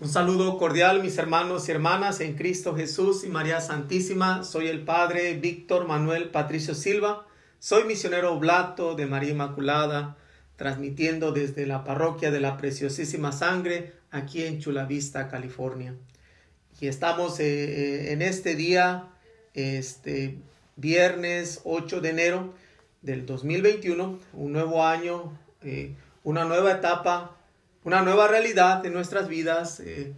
Un saludo cordial, mis hermanos y hermanas en Cristo Jesús y María Santísima. Soy el Padre Víctor Manuel Patricio Silva. Soy misionero oblato de María Inmaculada, transmitiendo desde la parroquia de la Preciosísima Sangre aquí en Chula Vista, California. Y estamos eh, eh, en este día, este viernes 8 de enero del 2021, un nuevo año, eh, una nueva etapa una nueva realidad en nuestras vidas. Eh,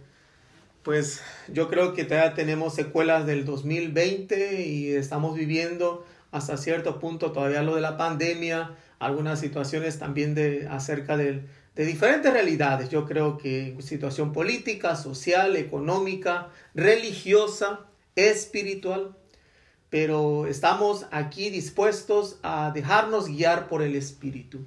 pues yo creo que todavía tenemos secuelas del 2020 y estamos viviendo hasta cierto punto todavía lo de la pandemia, algunas situaciones también de acerca de, de diferentes realidades. Yo creo que situación política, social, económica, religiosa, espiritual, pero estamos aquí dispuestos a dejarnos guiar por el Espíritu.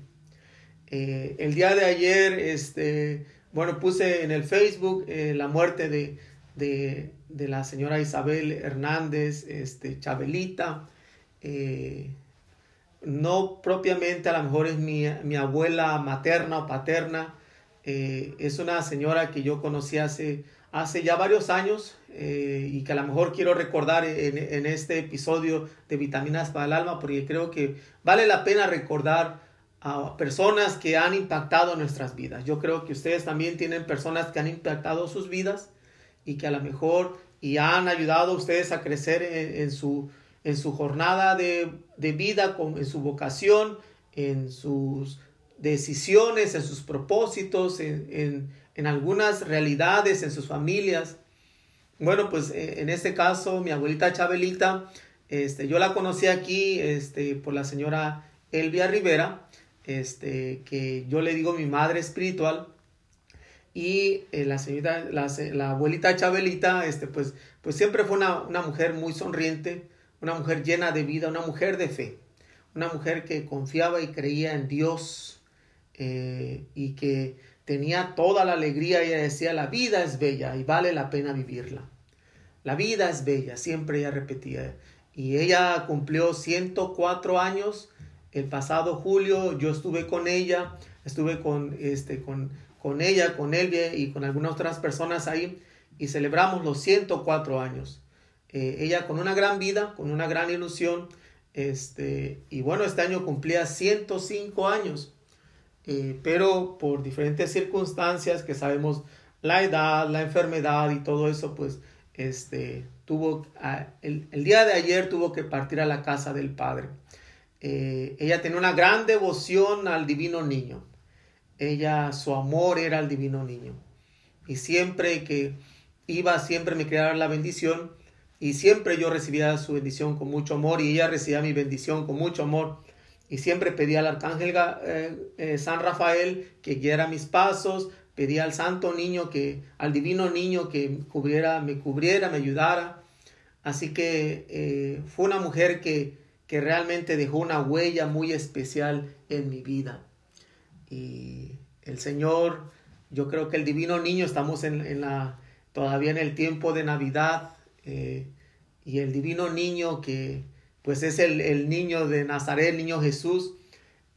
Eh, el día de ayer, este, bueno, puse en el Facebook eh, la muerte de, de, la señora Isabel Hernández, este, Chabelita. Eh, no propiamente a lo mejor es mi, mi abuela materna o paterna, es una señora que yo conocí hace, hace ya varios años y que a lo mejor quiero recordar en, en, este episodio de Vitaminas para el Alma, porque creo que vale la pena recordar a personas que han impactado nuestras vidas. Yo creo que ustedes también tienen personas que han impactado sus vidas y que a lo mejor y han ayudado a ustedes a crecer en, su, en su jornada de, vida, en su vocación, en sus decisiones, en sus propósitos, en, algunas realidades, en sus familias. Bueno, pues eh, en este caso, mi abuelita Chabelita, este, yo la conocí aquí este, por la señora Elvia Rivera, este, que yo le digo mi madre espiritual, y eh, la señorita, la, abuelita Chabelita, este, pues, pues siempre fue una, mujer muy sonriente, una mujer llena de vida, una mujer de fe, una mujer que confiaba y creía en Dios eh, y que tenía toda la alegría. Ella decía, la vida es bella y vale la pena vivirla. La vida es bella, siempre ella repetía. Y ella cumplió 104 años el pasado julio yo estuve con ella, estuve con, este, con, con ella, con Elvia y con algunas otras personas ahí y celebramos los 104 años. Eh, ella con una gran vida, con una gran ilusión, este, y bueno, este año cumplía 105 años, eh, pero por diferentes circunstancias que sabemos, la edad, la enfermedad y todo eso, pues este, tuvo, el, el día de ayer tuvo que partir a la casa del Padre. Eh, ella tenía una gran devoción al divino niño. Ella, su amor era al divino niño. Y siempre que iba, siempre me dar la bendición. Y siempre yo recibía su bendición con mucho amor y ella recibía mi bendición con mucho amor. Y siempre pedía al arcángel eh, eh, San Rafael que guiara mis pasos, pedía al santo niño que, al divino niño que cubriera, me cubriera, me ayudara. Así que fue una mujer que que realmente dejó una huella muy especial en mi vida. Y el Señor, yo creo que el divino niño, estamos en, la, todavía en el tiempo de Navidad, eh, y el divino niño que pues es el, niño de Nazaret, el niño Jesús,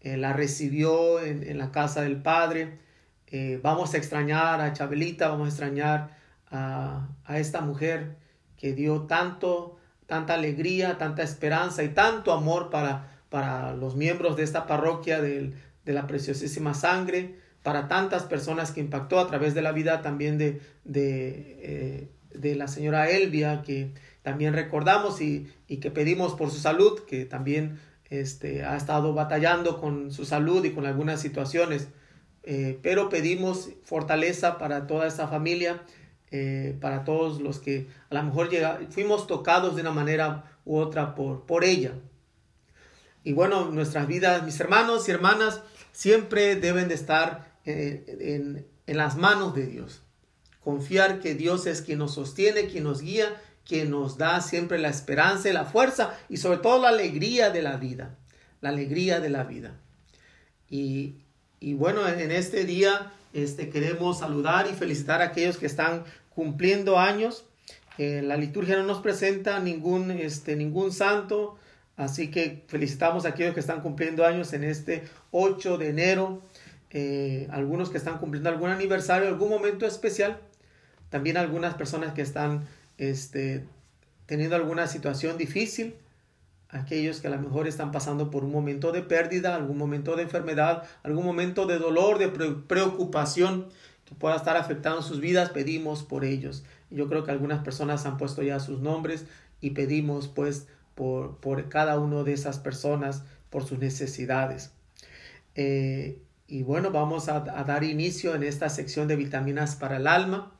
eh, la recibió en, la casa del Padre. Eh, vamos a extrañar a Chabelita, vamos a extrañar a, a esta mujer que dio tanto tanta alegría, tanta esperanza y tanto amor para, para los miembros de esta parroquia de, la preciosísima sangre, para tantas personas que impactó a través de la vida también de, de, eh, la señora Elvia, que también recordamos y, que pedimos por su salud, que también este, ha estado batallando con su salud y con algunas situaciones. Eh, pero pedimos fortaleza para toda esta familia eh, para todos los que a lo mejor llega, fuimos tocados de una manera u otra por, por ella. Y bueno, nuestras vidas, mis hermanos y hermanas, siempre deben de estar eh, en, en las manos de Dios. Confiar que Dios es quien nos sostiene, quien nos guía, quien nos da siempre la esperanza y la fuerza y sobre todo la alegría de la vida. La alegría de la vida. Y, y bueno, en este día este, queremos saludar y felicitar a aquellos que están cumpliendo años. La liturgia no nos presenta ningún, este, ningún santo, así que felicitamos a aquellos que están cumpliendo años en este 8 de enero. Eh, algunos que están cumpliendo algún aniversario, algún momento especial. también algunas personas que están este, teniendo alguna situación difícil, aquellos que a lo mejor están pasando por un momento de pérdida, algún momento de enfermedad, algún momento de dolor, de preocupación que pueda estar afectando sus vidas, pedimos por ellos. Yo creo que algunas personas han puesto ya sus nombres y pedimos pues por, por cada una de esas personas, por sus necesidades. Eh, y bueno, vamos a, dar inicio en esta sección de vitaminas para el alma.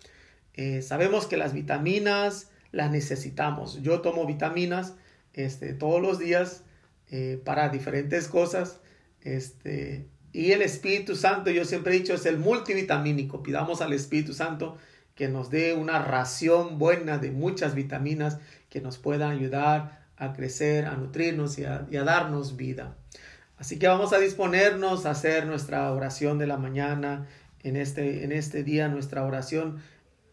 Eh, sabemos que las vitaminas las necesitamos. Yo tomo vitaminas este, todos los días eh, para diferentes cosas. Este, y el Espíritu Santo, yo siempre he dicho, es el multivitamínico. Pidamos al Espíritu Santo que nos dé una ración buena de muchas vitaminas que nos puedan ayudar a crecer, a nutrirnos y a, darnos vida. Así que vamos a disponernos a hacer nuestra oración de la mañana en este, en este día, nuestra oración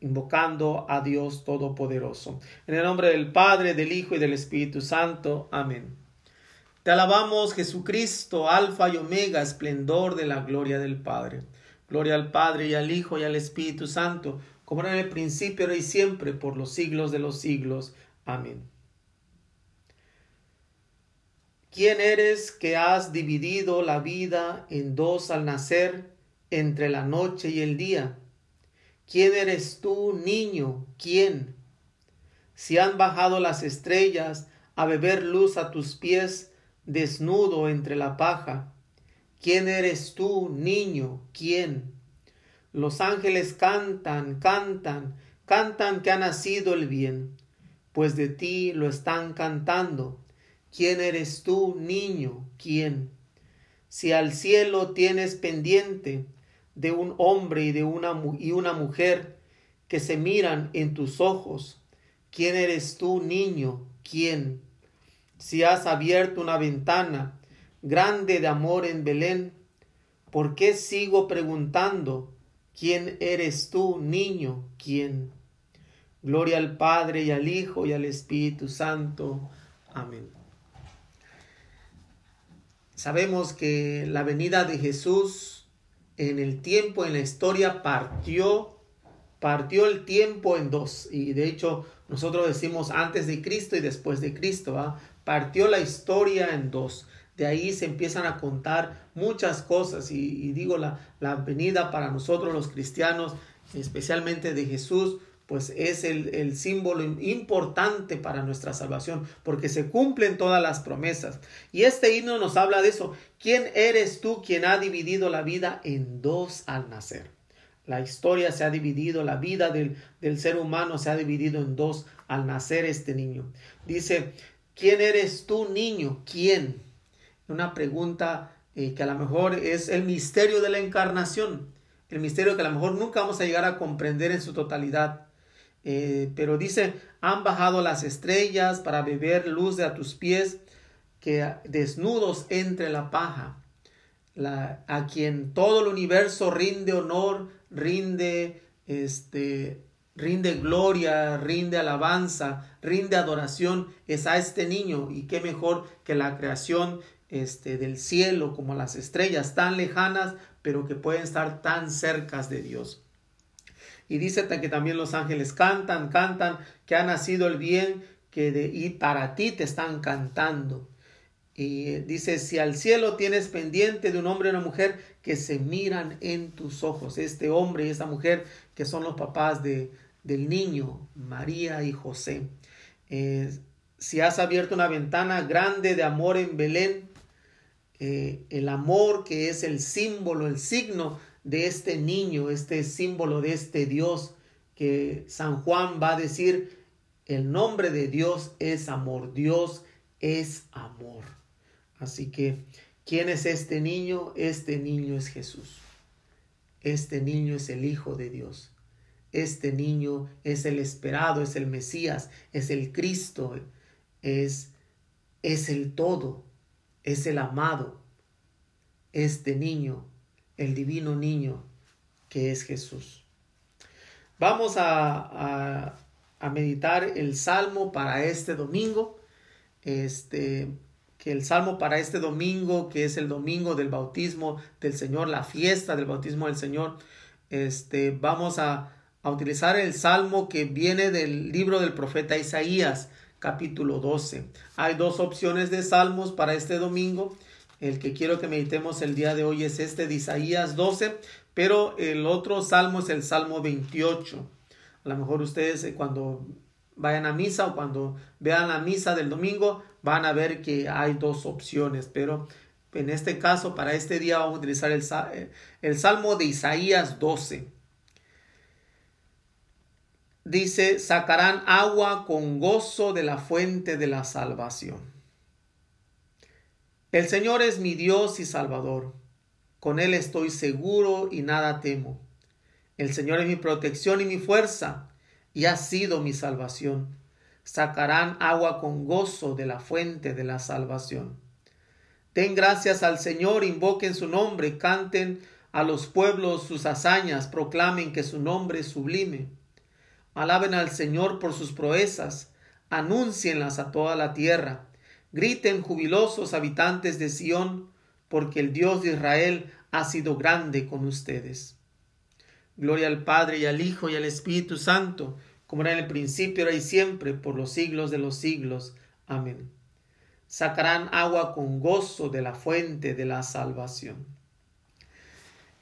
invocando a Dios Todopoderoso. En el nombre del Padre, del Hijo y del Espíritu Santo. Amén. Te alabamos, Jesucristo, Alfa y Omega, esplendor de la gloria del Padre. Gloria al Padre y al Hijo y al Espíritu Santo, como era en el principio, y siempre, por los siglos de los siglos. Amén. ¿Quién eres que has dividido la vida en dos al nacer, entre la noche y el día? ¿Quién eres tú, niño? ¿Quién? Si han bajado las estrellas a beber luz a tus pies, desnudo entre la paja. ¿Quién eres tú, niño? ¿Quién? Los ángeles cantan, cantan, cantan que ha nacido el bien, pues de ti lo están cantando. ¿Quién eres tú, niño? ¿Quién? Si al cielo tienes pendiente, de un hombre y de una, y una mujer que se miran en tus ojos. ¿Quién eres tú, niño? ¿Quién? Si has abierto una ventana grande de amor en Belén, ¿por qué sigo preguntando? ¿Quién eres tú, niño? ¿Quién? Gloria al Padre y al Hijo y al Espíritu Santo. Amén. Sabemos que la venida de Jesús en el tiempo, en la historia, partió, partió el tiempo en dos. Y de hecho, nosotros decimos antes de Cristo y después de Cristo, partió la historia en dos. De ahí se empiezan a contar muchas cosas y, digo, la, la venida para nosotros los cristianos, especialmente de Jesús, pues es el, símbolo importante para nuestra salvación, porque se cumplen todas las promesas. Y este himno nos habla de eso. ¿Quién eres tú quien ha dividido la vida en dos al nacer? La historia se ha dividido, la vida del, del ser humano se ha dividido en dos al nacer este niño. Dice, ¿quién eres tú, niño? ¿Quién? Una pregunta eh, que a lo mejor es el misterio de la encarnación, el misterio que a lo mejor nunca vamos a llegar a comprender en su totalidad. Eh, pero dice, han bajado las estrellas para beber luz de a tus pies, que desnudos entre la paja, la, a quien todo el universo rinde honor, rinde, este, rinde gloria, rinde alabanza, rinde adoración, es a este niño, y qué mejor que la creación este, del cielo, como las estrellas tan lejanas, pero que pueden estar tan cercas de Dios. Y dice que también los ángeles cantan, cantan, que ha nacido el bien, que de, y para ti te están cantando. Y dice, si al cielo tienes pendiente de un hombre y una mujer que se miran en tus ojos, este hombre y esa mujer que son los papás de, del niño, María y José. Eh, si has abierto una ventana grande de amor en Belén, eh, el amor que es el símbolo, el signo de este niño, este símbolo de este Dios que San Juan va a decir, el nombre de Dios es amor, Dios es amor. Así que, ¿quién es este niño? Este niño es Jesús. Este niño es el Hijo de Dios. Este niño es el esperado, es el Mesías, es el Cristo, es, es el todo, es el amado. Este niño el divino niño que es Jesús. Vamos a, a, meditar el salmo para este domingo. Este, que el salmo para este domingo, que es el domingo del bautismo del Señor, la fiesta del bautismo del Señor, este, vamos a, a utilizar el salmo que viene del libro del profeta Isaías, capítulo 12. Hay dos opciones de salmos para este domingo. El que quiero que meditemos el día de hoy es este de Isaías 12, pero el otro salmo es el Salmo 28. A lo mejor ustedes eh, cuando vayan a misa o cuando vean la misa del domingo van a ver que hay dos opciones, pero en este caso para este día vamos a utilizar el, eh, el Salmo de Isaías 12. Dice, sacarán agua con gozo de la fuente de la salvación. El Señor es mi Dios y Salvador. Con Él estoy seguro y nada temo. El Señor es mi protección y mi fuerza, y ha sido mi salvación. Sacarán agua con gozo de la fuente de la salvación. Den gracias al Señor, invoquen su nombre, canten a los pueblos sus hazañas, proclamen que su nombre es sublime. Alaben al Señor por sus proezas, anúncienlas a toda la tierra. Griten jubilosos habitantes de Sión, porque el Dios de Israel ha sido grande con ustedes. Gloria al Padre y al Hijo y al Espíritu Santo, como era en el principio, ahora y siempre, por los siglos de los siglos. Amén. Sacarán agua con gozo de la fuente de la salvación.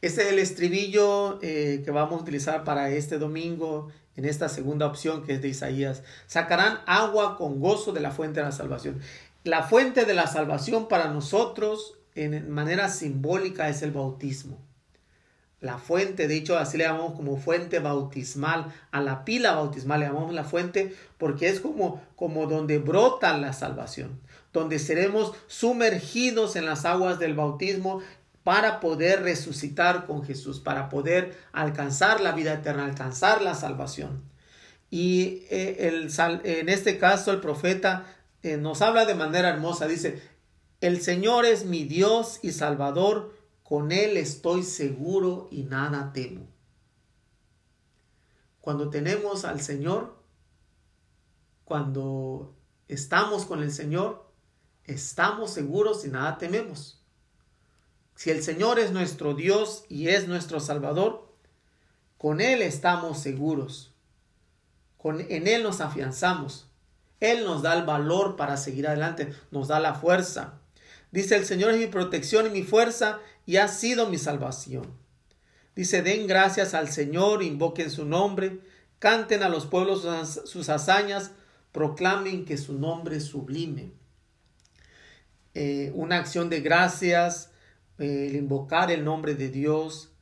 Este es el estribillo eh, que vamos a utilizar para este domingo en esta segunda opción que es de Isaías. Sacarán agua con gozo de la fuente de la salvación. La fuente de la salvación para nosotros en manera simbólica es el bautismo. La fuente, de hecho, así le llamamos como fuente bautismal, a la pila bautismal le llamamos la fuente porque es como, como donde brota la salvación, donde seremos sumergidos en las aguas del bautismo para poder resucitar con Jesús, para poder alcanzar la vida eterna, alcanzar la salvación. Y eh, el, en este caso el profeta eh, nos habla de manera hermosa, dice, el Señor es mi Dios y Salvador, con Él estoy seguro y nada temo. Cuando tenemos al Señor, cuando estamos con el Señor, estamos seguros y nada tememos. Si el Señor es nuestro Dios y es nuestro Salvador, con Él estamos seguros. Con, en Él nos afianzamos. Él nos da el valor para seguir adelante, nos da la fuerza. Dice, el Señor es mi protección y mi fuerza y ha sido mi salvación. Dice, den gracias al Señor, invoquen su nombre, canten a los pueblos sus hazañas, proclamen que su nombre es sublime. Eh, una acción de gracias, el invocar el nombre de Dios,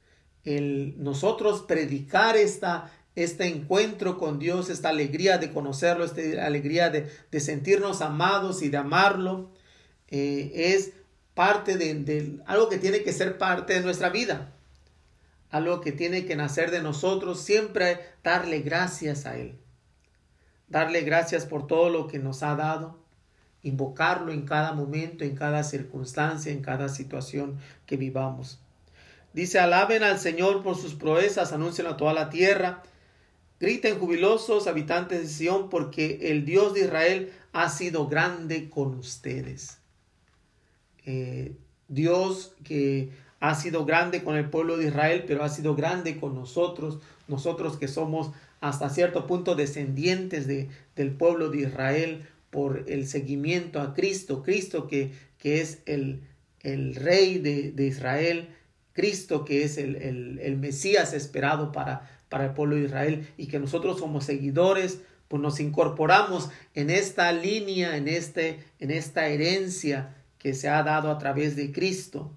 el nosotros predicar esta, este encuentro con Dios, esta alegría de conocerlo, esta alegría de, de sentirnos amados y de amarlo, eh, es parte de, algo que tiene que ser parte de nuestra vida, algo que tiene que nacer de nosotros, siempre darle gracias a Él, darle gracias por todo lo que nos ha dado, invocarlo en cada momento, en cada circunstancia, en cada situación que vivamos. Dice, alaben al Señor por sus proezas, anuncien a toda la tierra, griten jubilosos habitantes de Sión, porque el Dios de Israel ha sido grande con ustedes. Eh, Dios que ha sido grande con el pueblo de Israel, pero ha sido grande con nosotros, nosotros que somos hasta cierto punto descendientes de, del pueblo de Israel por el seguimiento a Cristo, Cristo que, que es el, el rey de, de, Israel, Cristo que es el, el, el Mesías esperado para, para el pueblo de Israel y que nosotros somos seguidores, pues nos incorporamos en esta línea, en, este, en esta herencia que se ha dado a través de Cristo.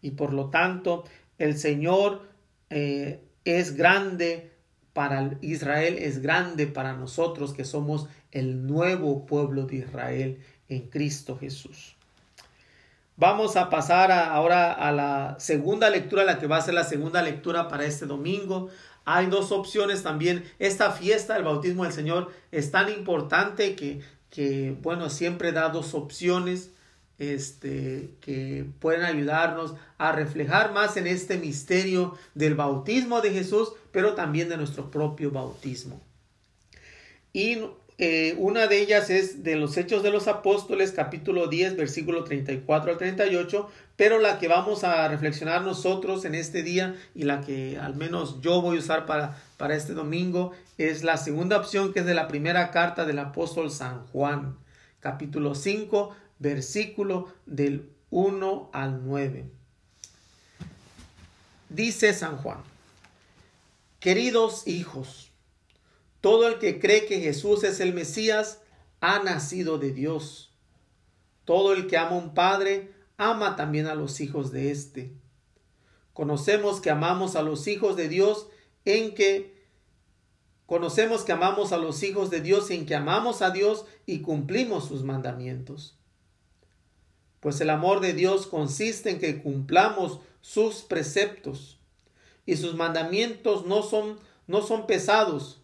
Y por lo tanto, el Señor eh, es grande para Israel, es grande para nosotros que somos el nuevo pueblo de Israel en Cristo Jesús. Vamos a pasar ahora a la segunda lectura, la que va a ser la segunda lectura para este domingo. Hay dos opciones también. Esta fiesta del bautismo del Señor es tan importante que, que bueno, siempre da dos opciones este, que pueden ayudarnos a reflejar más en este misterio del bautismo de Jesús, pero también de nuestro propio bautismo. Y eh, una de ellas es de los Hechos de los Apóstoles, capítulo 10, versículo 34 al 38, pero la que vamos a reflexionar nosotros en este día y la que al menos yo voy a usar para, para este domingo es la segunda opción que es de la primera carta del apóstol San Juan, capítulo 5, versículo del 1 al 9. Dice San Juan, queridos hijos, todo el que cree que Jesús es el Mesías ha nacido de Dios. Todo el que ama un padre ama también a los hijos de éste. Conocemos que amamos a los hijos de Dios en que conocemos que amamos a los hijos de Dios en que amamos a Dios y cumplimos sus mandamientos. Pues el amor de Dios consiste en que cumplamos sus preceptos y sus mandamientos no son no son pesados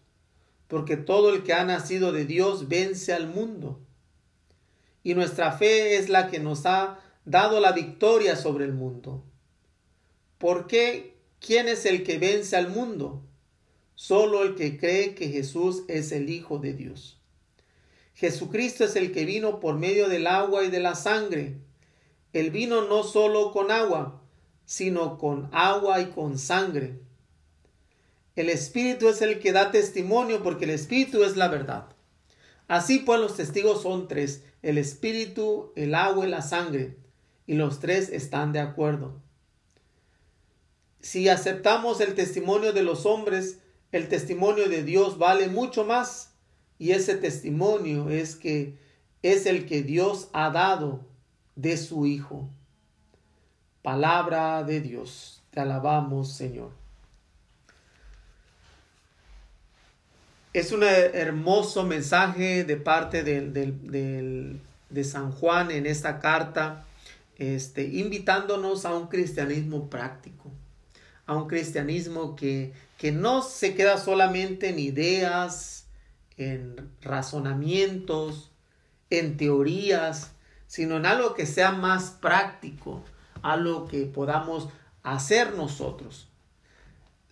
porque todo el que ha nacido de Dios vence al mundo. Y nuestra fe es la que nos ha dado la victoria sobre el mundo. ¿Por qué? ¿Quién es el que vence al mundo? Solo el que cree que Jesús es el Hijo de Dios. Jesucristo es el que vino por medio del agua y de la sangre. Él vino no solo con agua, sino con agua y con sangre. El Espíritu es el que da testimonio porque el Espíritu es la verdad. Así pues los testigos son tres, el Espíritu, el agua y la sangre, y los tres están de acuerdo. Si aceptamos el testimonio de los hombres, el testimonio de Dios vale mucho más, y ese testimonio es que es el que Dios ha dado de su Hijo. Palabra de Dios. Te alabamos, Señor. Es un hermoso mensaje de parte de San Juan en esta carta, este, invitándonos a un cristianismo práctico, a un cristianismo que, que no se queda solamente en ideas, en razonamientos, en teorías, sino en algo que sea más práctico, algo que podamos hacer nosotros.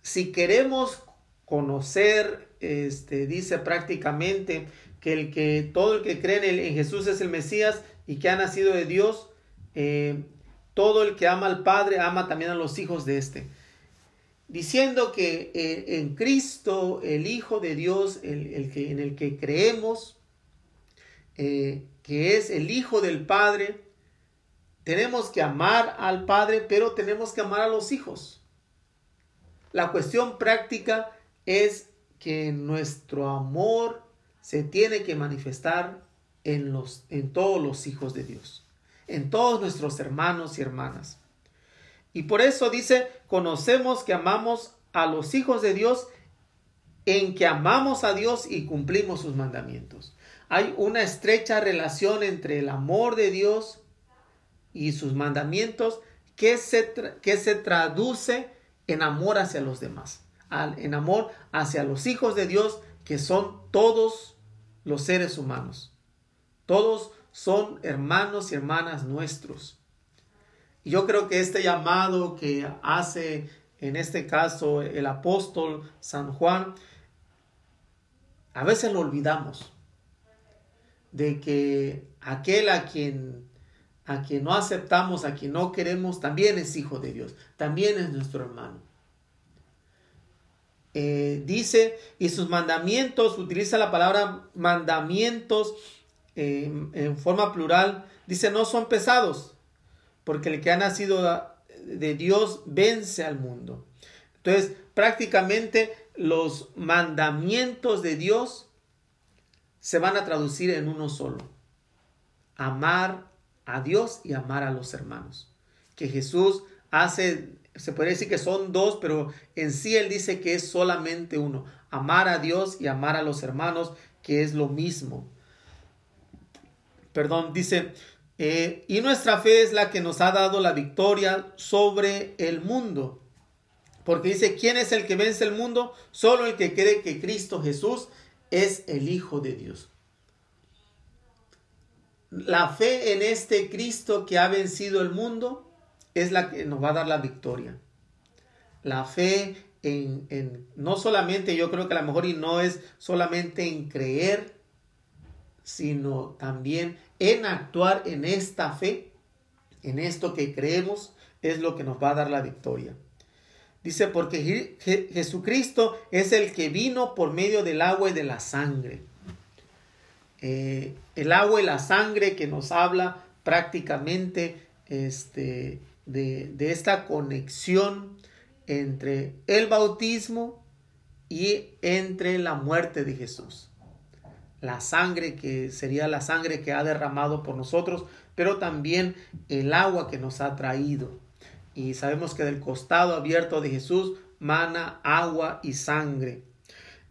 Si queremos conocer este, dice prácticamente que el que todo el que cree en, Jesús es el Mesías y que ha nacido de Dios, eh, todo el que ama al Padre ama también a los hijos de éste. Diciendo que eh, en Cristo, el Hijo de Dios, el, que, en el que creemos, eh, que es el Hijo del Padre, tenemos que amar al Padre, pero tenemos que amar a los hijos. La cuestión práctica es que nuestro amor se tiene que manifestar en, los, en todos los hijos de Dios, en todos nuestros hermanos y hermanas. Y por eso dice, conocemos que amamos a los hijos de Dios en que amamos a Dios y cumplimos sus mandamientos. Hay una estrecha relación entre el amor de Dios y sus mandamientos que se, que se traduce en amor hacia los demás en amor hacia los hijos de Dios, que son todos los seres humanos. Todos son hermanos y hermanas nuestros. Y yo creo que este llamado que hace en este caso el apóstol San Juan, a veces lo olvidamos de que aquel a quien a quien no aceptamos, a quien no queremos, también es hijo de Dios, también es nuestro hermano. Eh, dice, y sus mandamientos, utiliza la palabra mandamientos eh, en forma plural, dice, no son pesados, porque el que ha nacido de Dios vence al mundo. Entonces, prácticamente los mandamientos de Dios se van a traducir en uno solo. Amar a Dios y amar a los hermanos. Que Jesús hace se puede decir que son dos, pero en sí él dice que es solamente uno. Amar a Dios y amar a los hermanos, que es lo mismo. Perdón, dice, eh, y nuestra fe es la que nos ha dado la victoria sobre el mundo. Porque dice, ¿quién es el que vence el mundo? Solo el que cree que Cristo Jesús es el Hijo de Dios. La fe en este Cristo que ha vencido el mundo es la que nos va a dar la victoria. La fe en, no solamente, yo creo que a lo mejor y no es solamente en creer, sino también en actuar en esta fe, en esto que creemos, es lo que nos va a dar la victoria. Dice, porque Jesucristo es el que vino por medio del agua y de la sangre. Eh, el agua y la sangre que nos habla prácticamente este, de, esta conexión entre el bautismo y entre la muerte de Jesús. La sangre que sería la sangre que ha derramado por nosotros, pero también el agua que nos ha traído. Y sabemos que del costado abierto de Jesús mana agua y sangre.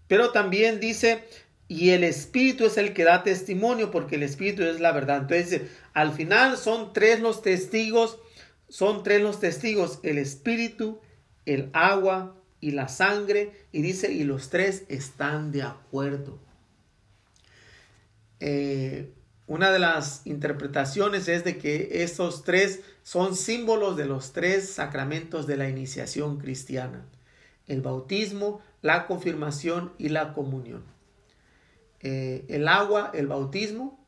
Pero también dice, y el Espíritu es el que da testimonio, porque el Espíritu es la verdad. Entonces, al final son tres los testigos, son tres los testigos, el Espíritu, el agua y la sangre, y dice, y los tres están de acuerdo. Eh, una de las interpretaciones es de que estos tres son símbolos de los tres sacramentos de la iniciación cristiana, el bautismo, la confirmación y la comunión. Eh, el agua, el bautismo,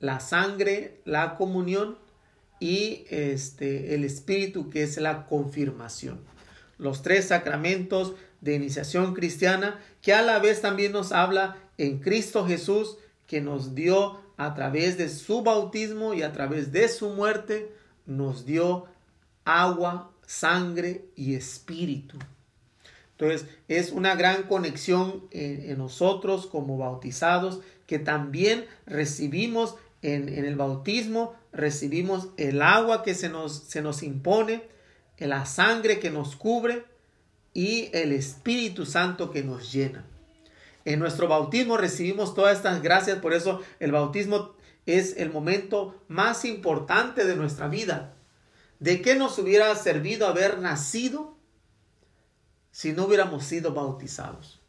la sangre, la comunión y este, el espíritu que es la confirmación. Los tres sacramentos de iniciación cristiana que a la vez también nos habla en Cristo Jesús que nos dio a través de su bautismo y a través de su muerte, nos dio agua, sangre y espíritu. Entonces es una gran conexión en, nosotros como bautizados que también recibimos en, el bautismo, recibimos el agua que se nos, se nos impone, la sangre que nos cubre y el Espíritu Santo que nos llena. En nuestro bautismo recibimos todas estas gracias, por eso el bautismo es el momento más importante de nuestra vida. ¿De qué nos hubiera servido haber nacido si no hubiéramos sido bautizados?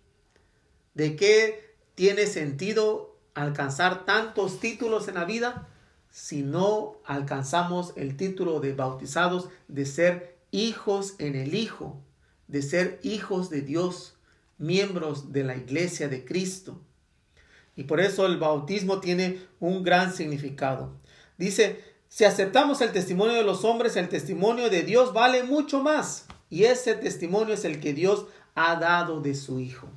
¿De qué tiene sentido alcanzar tantos títulos en la vida si no alcanzamos el título de bautizados, de ser hijos en el Hijo, de ser hijos de Dios? miembros de la iglesia de Cristo. Y por eso el bautismo tiene un gran significado. Dice, si aceptamos el testimonio de los hombres, el testimonio de Dios vale mucho más. Y ese testimonio es el que Dios ha dado de su Hijo.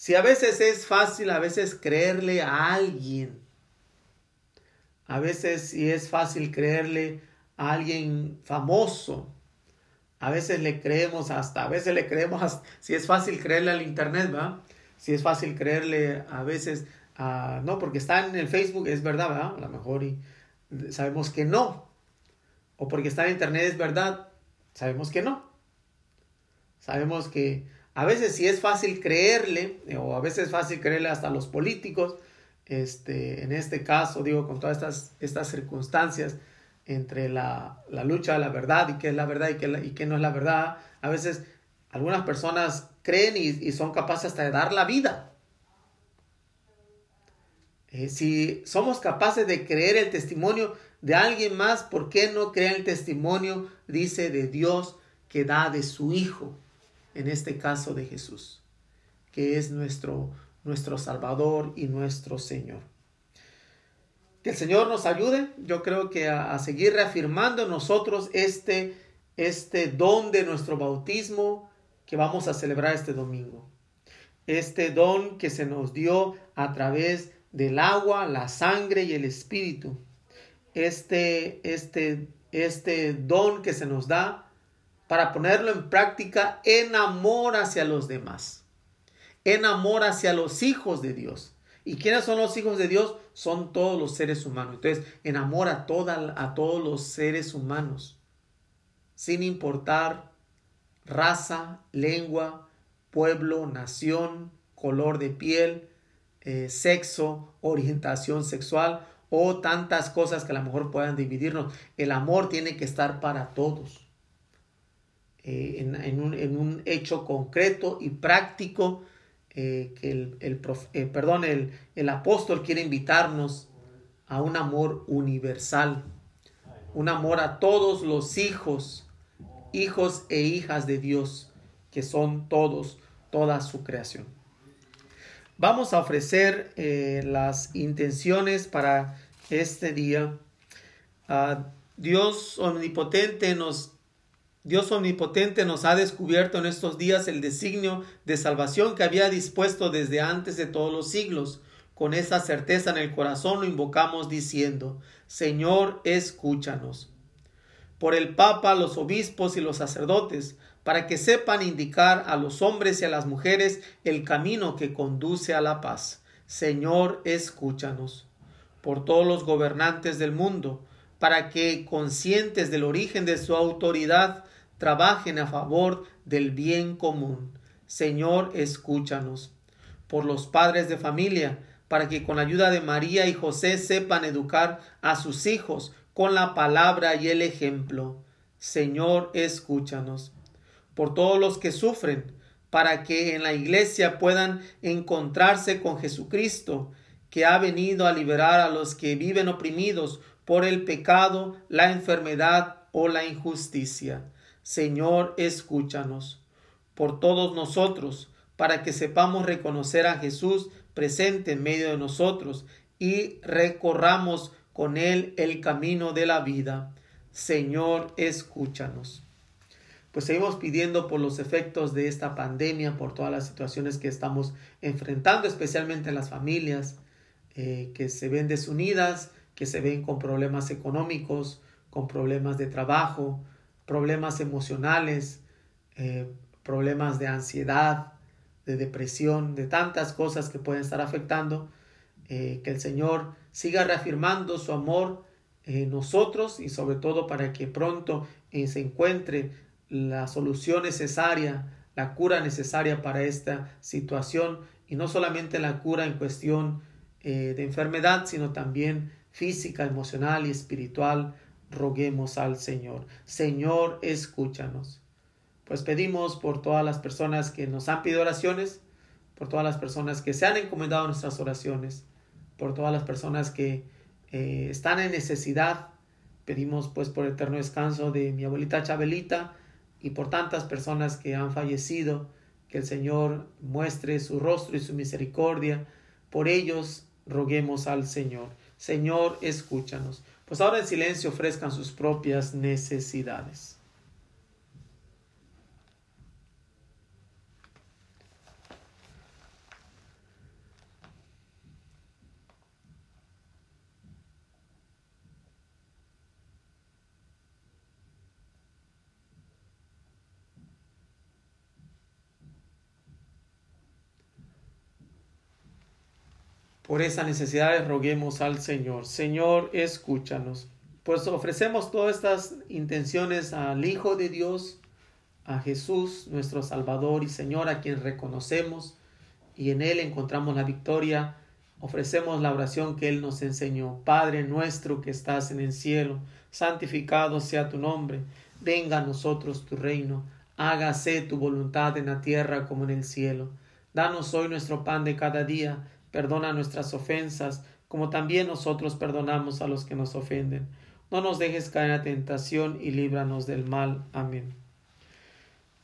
Si a veces es fácil, a veces creerle a alguien. A veces si es fácil creerle a alguien famoso, a veces le creemos hasta, a veces le creemos, si es fácil creerle al internet, ¿verdad? Si es fácil creerle a veces, a, no, porque está en el Facebook, es verdad, ¿verdad? A lo mejor y sabemos que no. O porque está en internet es verdad, sabemos que no. Sabemos que a veces si es fácil creerle, o a veces es fácil creerle hasta los políticos, este, en este caso, digo, con todas estas, estas circunstancias, entre la, lucha de la verdad y qué es la verdad y qué, y no es la verdad. A veces algunas personas creen y, son capaces hasta de dar la vida. Eh, si somos capaces de creer el testimonio de alguien más, ¿por qué no creer el testimonio, dice, de Dios que da de su Hijo? En este caso de Jesús, que es nuestro, nuestro Salvador y nuestro Señor. Que el Señor nos ayude, yo creo que a, seguir reafirmando nosotros este, este don de nuestro bautismo que vamos a celebrar este domingo. Este don que se nos dio a través del agua, la sangre y el espíritu. Este, este, este don que se nos da para ponerlo en práctica en amor hacia los demás, en amor hacia los hijos de Dios. ¿Y quiénes son los hijos de Dios? Son todos los seres humanos. Entonces, enamora a, toda, a todos los seres humanos, sin importar raza, lengua, pueblo, nación, color de piel, eh, sexo, orientación sexual o tantas cosas que a lo mejor puedan dividirnos. El amor tiene que estar para todos. Eh, en, un, en, un, hecho concreto y práctico eh, que el, el, eh, perdón, el, el apóstol quiere invitarnos a un amor universal, un amor a todos los hijos, hijos e hijas de Dios, que son todos, toda su creación. Vamos a ofrecer las intenciones para este día. Uh, Dios omnipotente nos Dios omnipotente nos ha descubierto en estos días el designio de salvación que había dispuesto desde antes de todos los siglos. Con esa certeza en el corazón lo invocamos diciendo, Señor, escúchanos. Por el Papa, los obispos y los sacerdotes, para que sepan indicar a los hombres y a las mujeres el camino que conduce a la paz. Señor, escúchanos. Por todos los gobernantes del mundo, para que, conscientes del origen de su autoridad, trabajen a favor del bien común. Señor, escúchanos. Por los padres de familia, para que con ayuda de María y José sepan educar a sus hijos con la palabra y el ejemplo. Señor, escúchanos por todos los que sufren, para que en la iglesia puedan encontrarse con Jesucristo, que ha venido a liberar a los que viven oprimidos por el pecado, la enfermedad o la injusticia. Señor, escúchanos. Por todos nosotros, para que sepamos reconocer a Jesús presente en medio de nosotros y recorramos con Él el camino de la vida. Señor, escúchanos pues seguimos pidiendo por los efectos de esta pandemia, por todas las situaciones que estamos enfrentando, especialmente en las familias eh, que se ven desunidas, que se ven con problemas económicos, con problemas de trabajo, problemas emocionales, eh, problemas de ansiedad, de depresión, de tantas cosas que pueden estar afectando. Eh, que el Señor siga reafirmando su amor en nosotros y sobre todo para que pronto se encuentre la solución necesaria, la cura necesaria para esta situación y no solamente la cura en cuestión eh, de enfermedad, sino también física, emocional y espiritual. Roguemos al Señor. Señor, escúchanos. Pues pedimos por todas las personas que nos han pedido oraciones, por todas las personas que se han encomendado nuestras oraciones, por todas las personas que eh, están en necesidad. Pedimos pues por eterno descanso de mi abuelita Chabelita, y por tantas personas que han fallecido, que el Señor muestre su rostro y su misericordia. Por ellos roguemos al Señor. Señor, escúchanos. Pues ahora en silencio ofrezcan sus propias necesidades. Por esa necesidad roguemos al Señor. Señor, escúchanos. Pues ofrecemos todas estas intenciones al Hijo de Dios, a Jesús, nuestro Salvador y Señor, a quien reconocemos y en Él encontramos la victoria. Ofrecemos la oración que Él nos enseñó. Padre nuestro que estás en el cielo, santificado sea tu nombre. Venga a nosotros tu reino. Hágase tu voluntad en la tierra como en el cielo. Danos hoy nuestro pan de cada día Perdona nuestras ofensas, como también nosotros perdonamos a los que nos ofenden. No nos dejes caer la tentación y líbranos del mal. Amén.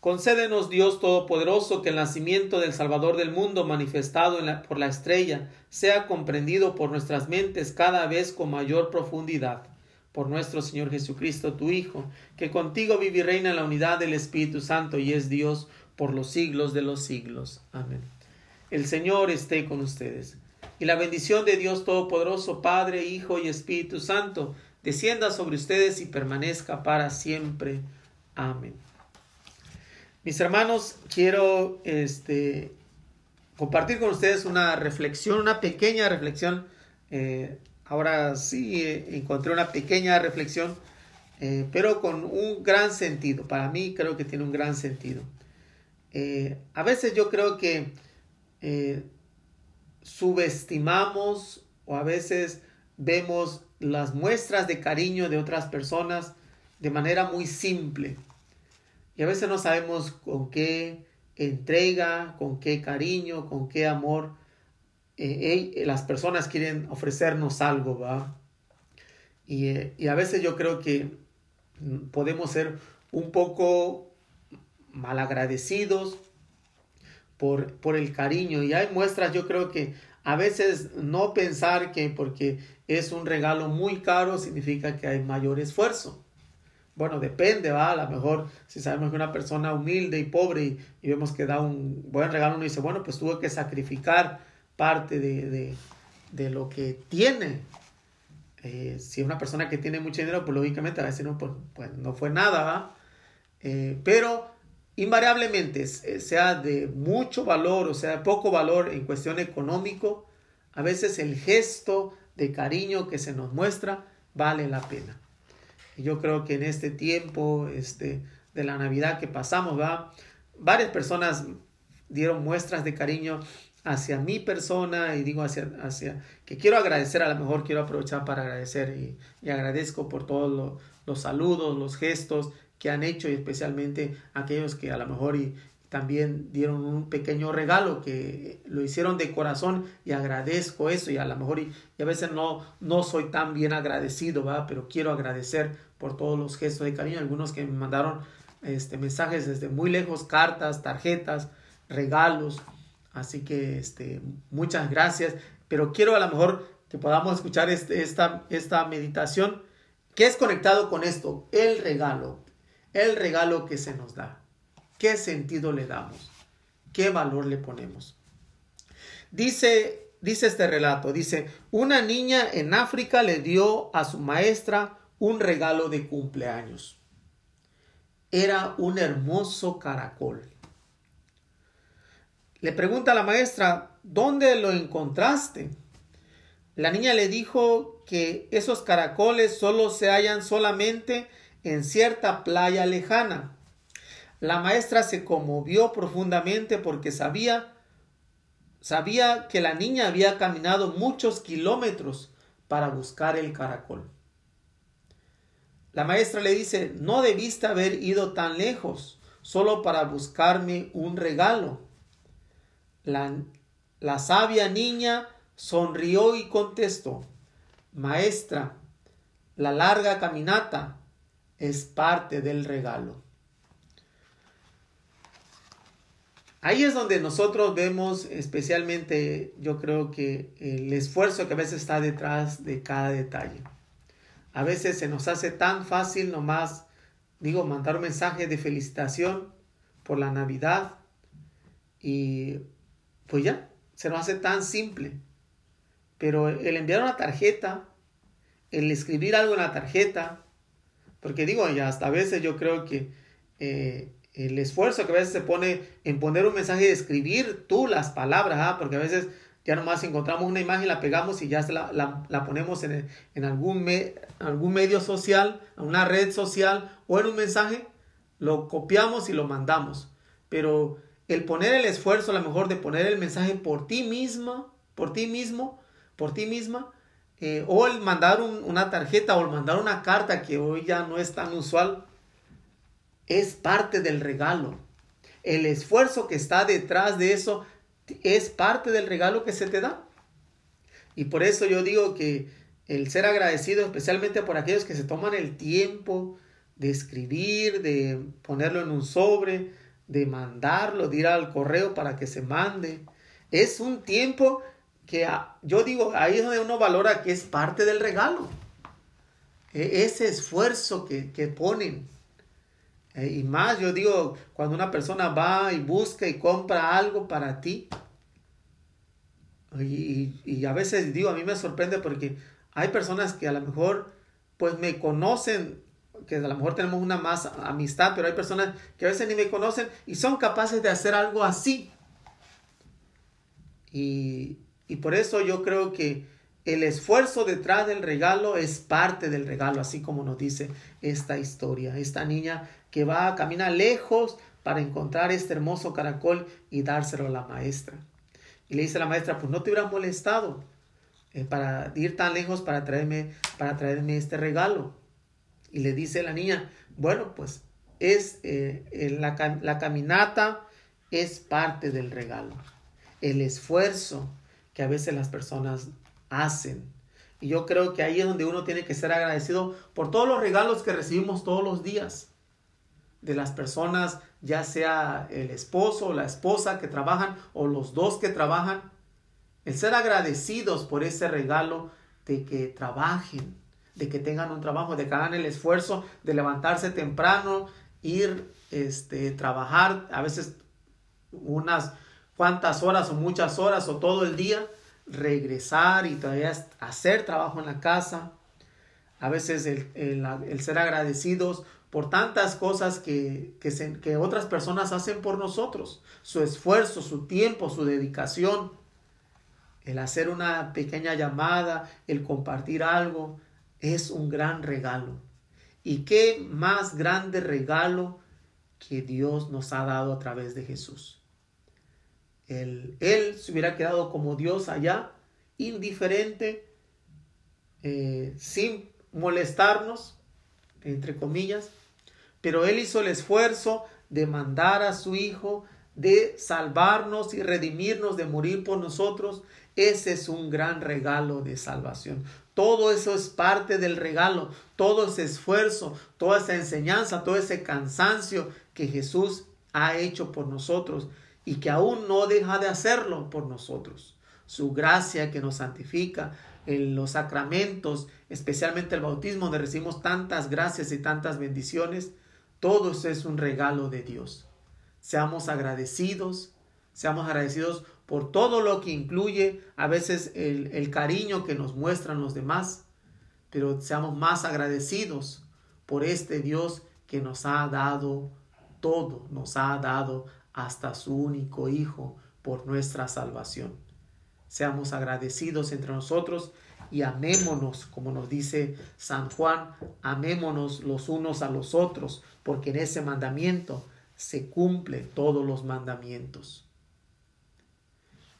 Concédenos Dios Todopoderoso que el nacimiento del Salvador del mundo manifestado por la estrella sea comprendido por nuestras mentes cada vez con mayor profundidad. Por nuestro Señor Jesucristo, tu Hijo, que contigo vive y reina en la unidad del Espíritu Santo y es Dios por los siglos de los siglos. Amén. El Señor esté con ustedes. Y la bendición de Dios Todopoderoso, Padre, Hijo y Espíritu Santo, descienda sobre ustedes y permanezca para siempre. Amén. Mis hermanos, quiero este, compartir con ustedes una reflexión, una pequeña reflexión. Eh, ahora sí eh, encontré una pequeña reflexión, eh, pero con un gran sentido. Para mí creo que tiene un gran sentido. a veces yo creo que eh, subestimamos o a veces vemos las muestras de cariño de otras personas de manera muy simple. Y a veces no sabemos con qué entrega, con qué cariño, con qué amor eh, las personas quieren ofrecernos algo, ¿va? Y, eh, y, a veces yo creo que podemos ser un poco malagradecidos por, por el cariño. Y hay muestras, yo creo que a veces no pensar que porque es un regalo muy caro significa que hay mayor esfuerzo. Bueno, depende, va, a lo mejor si sabemos que una persona humilde y pobre y, vemos que da un buen regalo, uno dice, bueno, pues tuvo que sacrificar parte de, de, lo que tiene. Eh, si es una persona que tiene mucho dinero, pues lógicamente a veces no, pues, pues no fue nada, ¿va? Eh, pero invariablemente, eh, sea de mucho valor o sea de poco valor en cuestión económico, a veces el gesto de cariño que se nos muestra vale la pena. Y yo creo que en este tiempo este, de la Navidad que pasamos, ¿va? varias personas dieron muestras de cariño hacia mi persona y digo hacia, hacia que quiero agradecer, a lo mejor quiero aprovechar para agradecer y, agradezco por todos los saludos, los gestos que han hecho y especialmente aquellos que a lo mejor y, también dieron un pequeño regalo que lo hicieron de corazón y agradezco eso y a lo mejor y, a veces no, no soy tan bien agradecido, ¿va? pero quiero agradecer por todos los gestos de cariño, algunos que me mandaron este, mensajes desde muy lejos, cartas, tarjetas, regalos, así que este, muchas gracias, pero quiero a lo mejor que podamos escuchar este, esta, esta meditación que es conectado con esto, el regalo, el regalo que se nos da. ¿Qué sentido le damos? ¿Qué valor le ponemos? Dice, dice este relato, dice, una niña en África le dio a su maestra un regalo de cumpleaños. Era un hermoso caracol. Le pregunta a la maestra, ¿dónde lo encontraste? La niña le dijo que esos caracoles solo se hallan solamente en cierta playa lejana. La maestra se conmovió profundamente porque sabía sabía que la niña había caminado muchos kilómetros para buscar el caracol. La maestra le dice, no debiste haber ido tan lejos solo para buscarme un regalo. La, la sabia niña sonrió y contestó, Maestra, la larga caminata es parte del regalo. Ahí es donde nosotros vemos especialmente, yo creo que el esfuerzo que a veces está detrás de cada detalle. A veces se nos hace tan fácil nomás, digo, mandar un mensaje de felicitación por la Navidad y pues ya, se nos hace tan simple. Pero el enviar una tarjeta, el escribir algo en la tarjeta, porque digo, ya hasta a veces yo creo que eh, el esfuerzo que a veces se pone en poner un mensaje y escribir tú las palabras, ¿ah? porque a veces ya nomás encontramos una imagen, la pegamos y ya la, la, ponemos en, en algún, algún medio social, en una red social o en un mensaje, lo copiamos y lo mandamos. Pero el poner el esfuerzo, a lo mejor de poner el mensaje por ti misma, por ti mismo, por ti misma, eh, o el mandar una tarjeta o el mandar una carta que hoy ya no es tan usual, es parte del regalo. El esfuerzo que está detrás de eso es parte del regalo que se te da. Y por eso yo digo que el ser agradecido, especialmente por aquellos que se toman el tiempo de escribir, de ponerlo en un sobre, de mandarlo, de ir al correo para que se mande, es un tiempo que yo digo, ahí es donde uno valora que es parte del regalo. Ese esfuerzo que, que ponen. E, y más, yo digo, cuando una persona va y busca y compra algo para ti. Y, y, a veces digo, a mí me sorprende porque hay personas que a lo mejor pues me conocen, que a lo mejor tenemos una más amistad, pero hay personas que a veces ni me conocen y son capaces de hacer algo así. Y, y por eso yo creo que el esfuerzo detrás del regalo es parte del regalo, así como nos dice esta historia. Esta niña que va a caminar lejos para encontrar este hermoso caracol y dárselo a la maestra. Y le dice la maestra, pues no te hubieras molestado eh, para ir tan lejos para traerme, para traerme este regalo. Y le dice la niña, bueno, pues es eh, la, la caminata es parte del regalo. El esfuerzo, que a veces las personas hacen. Y yo creo que ahí es donde uno tiene que ser agradecido por todos los regalos que recibimos todos los días. de las personas, ya sea el esposo o la esposa que trabajan o los dos que trabajan, el ser agradecidos por ese regalo de que trabajen, de que tengan un trabajo, de que hagan el esfuerzo de levantarse temprano, ir, este, trabajar, a veces unas cuantas horas o muchas horas o todo el día, regresar y todavía hacer trabajo en la casa. A veces el, ser agradecidos por tantas cosas que, que, que otras personas hacen por nosotros, su esfuerzo, su tiempo, su dedicación, el hacer una pequeña llamada, el compartir algo, es un gran regalo. ¿Y qué más grande regalo que Dios nos ha dado a través de Jesús? Él, se hubiera quedado como Dios allá, indiferente, eh, sin molestarnos, entre comillas, pero Él hizo el esfuerzo de mandar a su Hijo, de salvarnos y redimirnos, de morir por nosotros. Ese es un gran regalo de salvación. Todo eso es parte del regalo, todo ese esfuerzo, toda esa enseñanza, todo ese cansancio que Jesús ha hecho por nosotros y que aún no deja de hacerlo por nosotros. Su gracia que nos santifica en los sacramentos, especialmente el bautismo, donde recibimos tantas gracias y tantas bendiciones, todo es un regalo de Dios. Seamos agradecidos, seamos agradecidos por todo lo que incluye a veces el, el cariño que nos muestran los demás, pero seamos más agradecidos por este Dios que nos ha dado todo, nos ha dado hasta su único Hijo por nuestra salvación. Seamos agradecidos entre nosotros y amémonos, como nos dice San Juan, amémonos los unos a los otros, porque en ese mandamiento se cumple todos los mandamientos.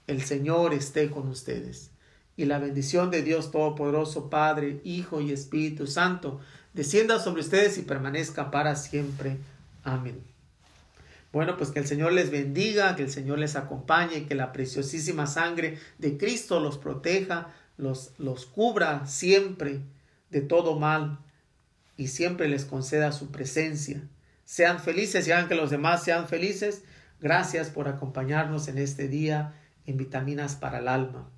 El Señor esté con ustedes. Y la bendición de Dios Todopoderoso, Padre, Hijo y Espíritu Santo, descienda sobre ustedes y permanezca para siempre. Amén. Bueno, pues que el Señor les bendiga, que el Señor les acompañe, que la preciosísima sangre de Cristo los proteja, los, los cubra siempre de todo mal y siempre les conceda su presencia. Sean felices y hagan que los demás sean felices. Gracias por acompañarnos en este día en Vitaminas para el Alma.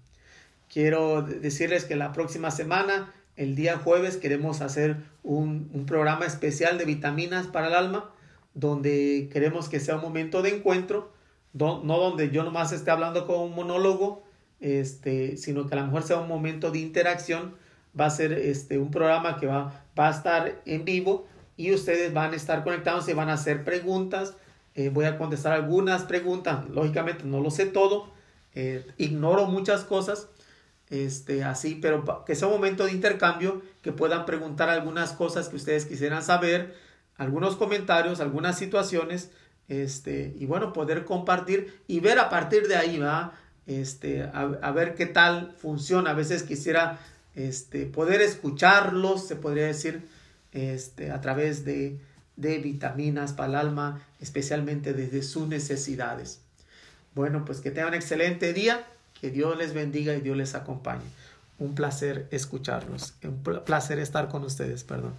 Quiero decirles que la próxima semana, el día jueves, queremos hacer un, un programa especial de vitaminas para el alma donde queremos que sea un momento de encuentro, no donde yo nomás esté hablando con un monólogo, este, sino que a lo mejor sea un momento de interacción, va a ser este, un programa que va, a estar en vivo y ustedes van a estar conectados y van a hacer preguntas. Eh, voy a contestar algunas preguntas, lógicamente no lo sé todo, eh, ignoro muchas cosas, este, así, pero que sea un momento de intercambio, que puedan preguntar algunas cosas que ustedes quisieran saber, algunos comentarios, algunas situaciones, este, y bueno, poder compartir y ver a partir de ahí, va, este, a, ver qué tal funciona. A veces quisiera, este, poder escucharlos, se podría decir, este, a través de, de vitaminas para el alma, especialmente desde sus necesidades. Bueno, pues que tengan un excelente día, que Dios les bendiga y Dios les acompañe. Un placer escucharlos, un placer estar con ustedes, perdón.